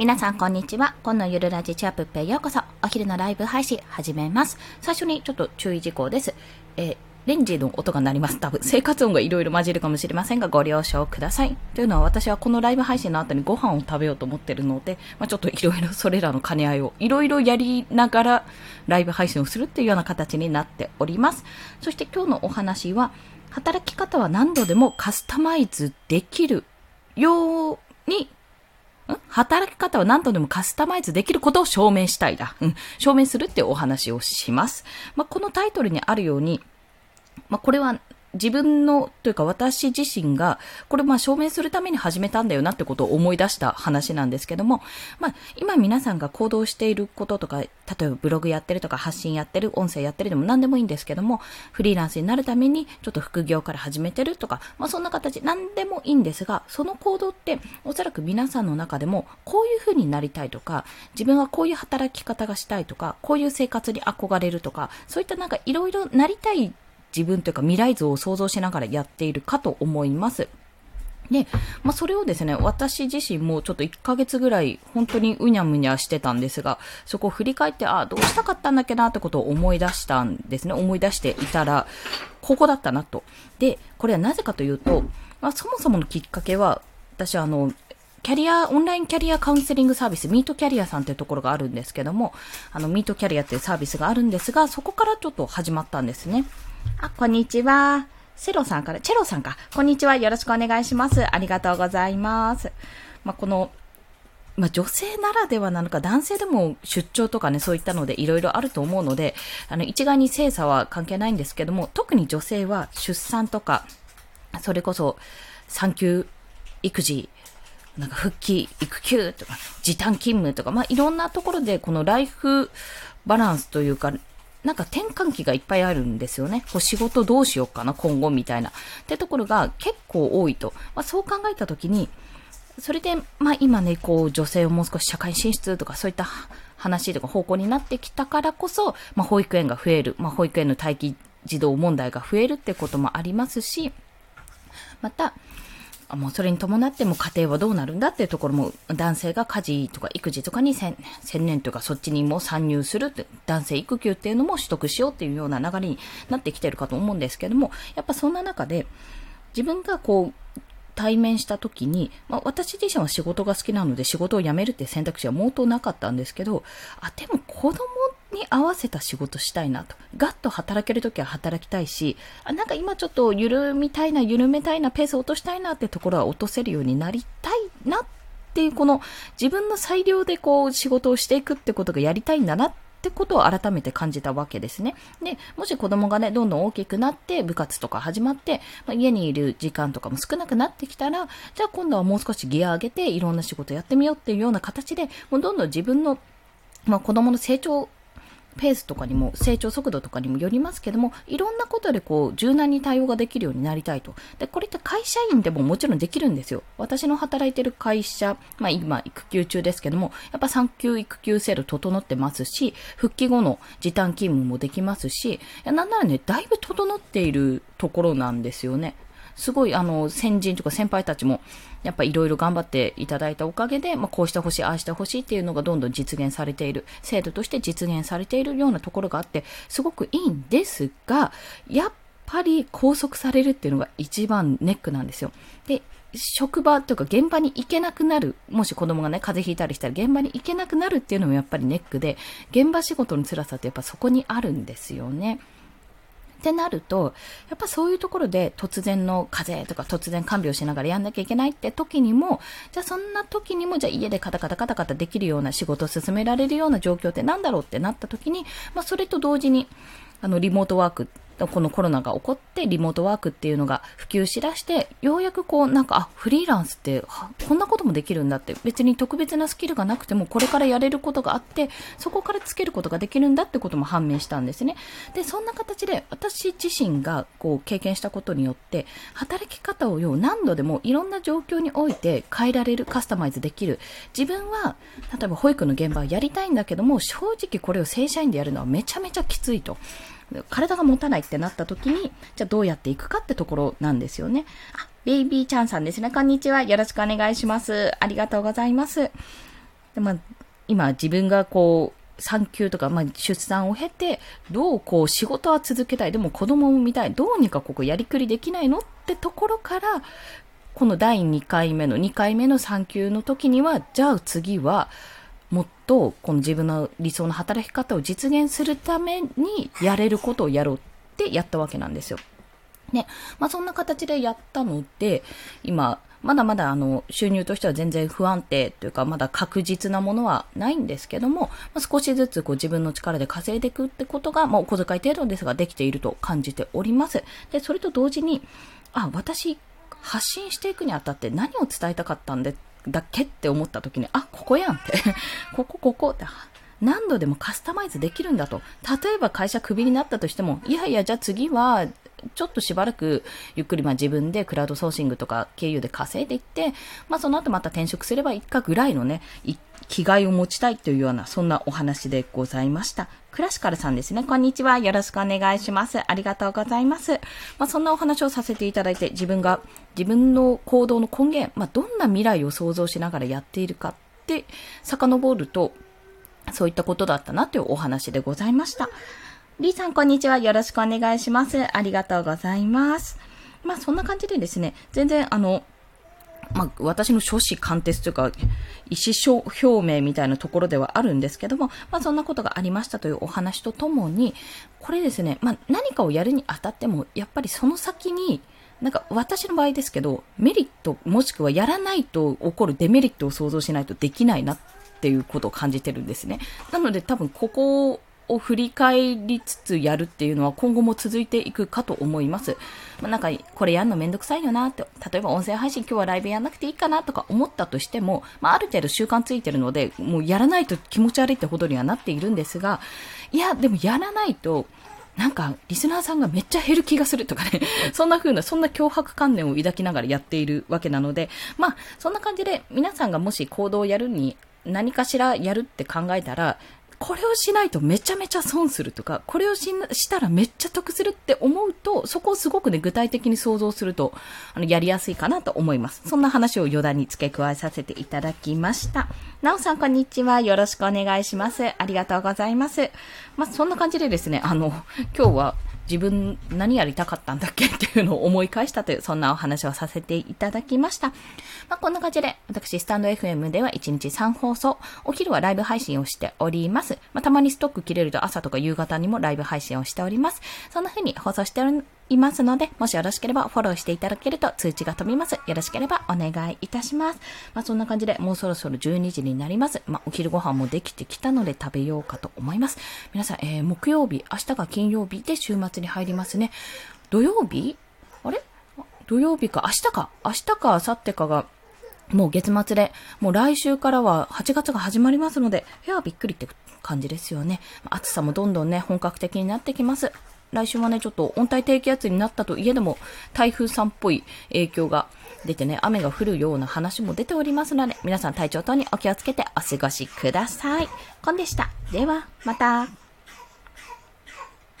皆さんこんにちは。今のゆるラジチアップペへようこそ。お昼のライブ配信始めます。最初にちょっと注意事項です。えレンジの音が鳴ります。多分、生活音がいろいろ混じるかもしれませんが、ご了承ください。というのは、私はこのライブ配信の後にご飯を食べようと思ってるので、まあ、ちょっといろいろそれらの兼ね合いを、いろいろやりながら、ライブ配信をするっていうような形になっております。そして今日のお話は、働き方は何度でもカスタマイズできるように働き方は何度でもカスタマイズできることを証明したいだ。うん。証明するってお話をします。まあ、このタイトルにあるように、まあ、これは自分の、というか私自身が、これまあ証明するために始めたんだよなってことを思い出した話なんですけども、まあ今皆さんが行動していることとか、例えばブログやってるとか発信やってる、音声やってるでも何でもいいんですけども、フリーランスになるためにちょっと副業から始めてるとか、まあそんな形、何でもいいんですが、その行動っておそらく皆さんの中でもこういう風になりたいとか、自分はこういう働き方がしたいとか、こういう生活に憧れるとか、そういったなんかいろいろなりたい自分というか未来像を想像しながらやっているかと思います。で、まあ、それをですね、私自身もちょっと1ヶ月ぐらい本当にうにゃむにゃしてたんですが、そこを振り返って、ああ、どうしたかったんだっけなってことを思い出したんですね。思い出していたら、ここだったなと。で、これはなぜかというと、まあ、そもそものきっかけは、私はあの、キャリア、オンラインキャリアカウンセリングサービス、ミートキャリアさんというところがあるんですけども、あの、ミートキャリアっていうサービスがあるんですが、そこからちょっと始まったんですね。あ、こんにちは。セロさんから、チェロさんか。こんにちは。よろしくお願いします。ありがとうございます。まあ、この、まあ、女性ならではなのか、男性でも出張とかね、そういったのでいろいろあると思うので、あの、一概に性差は関係ないんですけども、特に女性は出産とか、それこそ、産休育児、なんか復帰、育休とか、時短勤務とか、まあ、いろんなところでこのライフバランスというか、なんか転換期がいっぱいあるんですよね。こう仕事どうしようかな、今後みたいな。ってところが結構多いと。まあ、そう考えたときに、それで、まあ今ね、こう女性をもう少し社会進出とかそういった話とか方向になってきたからこそ、まあ保育園が増える、まあ保育園の待機児童問題が増えるってこともありますし、また、もうそれに伴っても家庭はどうなるんだっていうところも男性が家事とか育児とかに専念というかそっちにも参入するって男性育休っていうのも取得しようっていうような流れになってきてるかと思うんですけどもやっぱそんな中で自分がこう対面した時に、まあ、私自身は仕事が好きなので仕事を辞めるって選択肢は毛頭なかったんですけど、あ、でも子供に合わせた仕事したいなと。ガッと働ける時は働きたいし、あ、なんか今ちょっと緩みたいな、緩めたいな、ペース落としたいなってところは落とせるようになりたいなっていう、この自分の裁量でこう仕事をしていくってことがやりたいんだなってってことを改めて感じたわけですね。で、もし子供がね、どんどん大きくなって部活とか始まって、まあ、家にいる時間とかも少なくなってきたら、じゃあ今度はもう少しギア上げていろんな仕事やってみようっていうような形で、もうどんどん自分の、まあ、子供の成長ペースとかにも、成長速度とかにもよりますけども、いろんなことでこう、柔軟に対応ができるようになりたいと。で、これって会社員でももちろんできるんですよ。私の働いてる会社、まあ今、育休中ですけども、やっぱ産休育休制度整ってますし、復帰後の時短勤務もできますし、なんならね、だいぶ整っているところなんですよね。すごい、あの、先人とか先輩たちも、やっぱいろいろ頑張っていただいたおかげで、まあ、こうしてほしい、ああしてほしいっていうのがどんどん実現されている、制度として実現されているようなところがあって、すごくいいんですが、やっぱり拘束されるっていうのが一番ネックなんですよ。で、職場というか現場に行けなくなる、もし子供がね、風邪ひいたりしたら現場に行けなくなるっていうのもやっぱりネックで、現場仕事の辛さってやっぱそこにあるんですよね。ってなると、やっぱそういうところで突然の風邪とか突然看病しながらやんなきゃいけないって時にも、じゃあそんな時にも、じゃあ家でカタカタカタカタできるような仕事を進められるような状況ってなんだろうってなった時に、まあそれと同時に、あの、リモートワークこのコロナが起こってリモートワークっていうのが普及しだしてようやくこうなんかあフリーランスってこんなこともできるんだって別に特別なスキルがなくてもこれからやれることがあってそこからつけることができるんだってことも判明したんですね。でそんな形で私自身がこう経験したことによって働き方をよう何度でもいろんな状況において変えられるカスタマイズできる。自分は例えば保育の現場をやりたいんだけども正直これを正社員でやるのはめちゃめちゃきついと。体が持たないってなった時に、じゃあどうやっていくかってところなんですよね。あ、ベイビーちゃんさんですね。こんにちは。よろしくお願いします。ありがとうございます。で、まあ、今自分がこう、産休とか、まあ、出産を経て、どうこう仕事は続けたい、でも子供も見たい、どうにかここやりくりできないのってところから、この第2回目の、2回目の産休の時には、じゃあ次は、もっとこの自分の理想の働き方を実現するためにやれることをやろうってやったわけなんですよ。ね。まあそんな形でやったので、今、まだまだあの収入としては全然不安定というかまだ確実なものはないんですけども、まあ、少しずつこう自分の力で稼いでいくってことが、まあ、お小遣い程度ですができていると感じております。で、それと同時に、あ、私発信していくにあたって何を伝えたかったんでだっけって思った時に、あ、ここやんって ここ、ここって。何度でもカスタマイズできるんだと。例えば会社クビになったとしても、いやいや、じゃあ次は、ちょっとしばらくゆっくりまあ自分でクラウドソーシングとか経由で稼いでいって、まあその後また転職すればいいかぐらいのね、気概を持ちたいというような、そんなお話でございました。クラシカルさんですね。こんにちは。よろしくお願いします。ありがとうございます。まあそんなお話をさせていただいて、自分が、自分の行動の根源、まあどんな未来を想像しながらやっているかって遡ると、そういったことだったなというお話でございました。リーさん、こんにちは。よろしくお願いします。ありがとうございます。まあ、そんな感じでですね、全然、あの、まあ、私の初子貫徹というか、意思表明みたいなところではあるんですけども、まあ、そんなことがありましたというお話とともに、これですね、まあ、何かをやるにあたっても、やっぱりその先に、なんか私の場合ですけど、メリットもしくはやらないと起こるデメリットを想像しないとできないなっていうことを感じてるんですね。なので多分ここを振り返りつつやるっていうのは今後も続いていくかと思います。まあ、なんか、これやんのめんどくさいよなって、例えば音声配信今日はライブやんなくていいかなとか思ったとしても、まあ、ある程度習慣ついてるので、もうやらないと気持ち悪いってほどにはなっているんですが、いや、でもやらないと、なんか、リスナーさんがめっちゃ減る気がするとかね、そんな風な、そんな脅迫観念を抱きながらやっているわけなので、まあ、そんな感じで、皆さんがもし行動をやるに、何かしらやるって考えたら、これをしないとめちゃめちゃ損するとか、これをししたらめっちゃ得するって思うと、そこをすごくね、具体的に想像すると、あの、やりやすいかなと思います。そんな話を余談に付け加えさせていただきました。なおさん、こんにちは。よろしくお願いします。ありがとうございます。まあ、そんな感じでですね、あの、今日は、自分何やりたかったんだっけ？っていうのを思い返したという、そんなお話をさせていただきました。まあ、こんな感じで、私、スタンド FM では1日3放送、お昼はライブ配信をしております。まあ、たまにストック切れると朝とか夕方にもライブ配信をしております。そんな風に放送しておりいますので、もしよろしければフォローしていただけると通知が飛びます。よろしければお願いいたします。まあそんな感じでもうそろそろ12時になります。まあお昼ご飯もできてきたので食べようかと思います。皆さん、えー、木曜日、明日が金曜日で週末に入りますね。土曜日？あれ？土曜日か、明日か。明日か、明後日かが、もう月末で、もう来週からは8月が始まりますので、いや、びっくりって感じですよね。暑さもどんどんね、本格的になってきます。来週はね、ちょっと温帯低気圧になったといえども、台風さんっぽい影響が出てね、雨が降るような話も出ておりますので、皆さん体調等にお気をつけてお過ごしください。コンでした。では、また。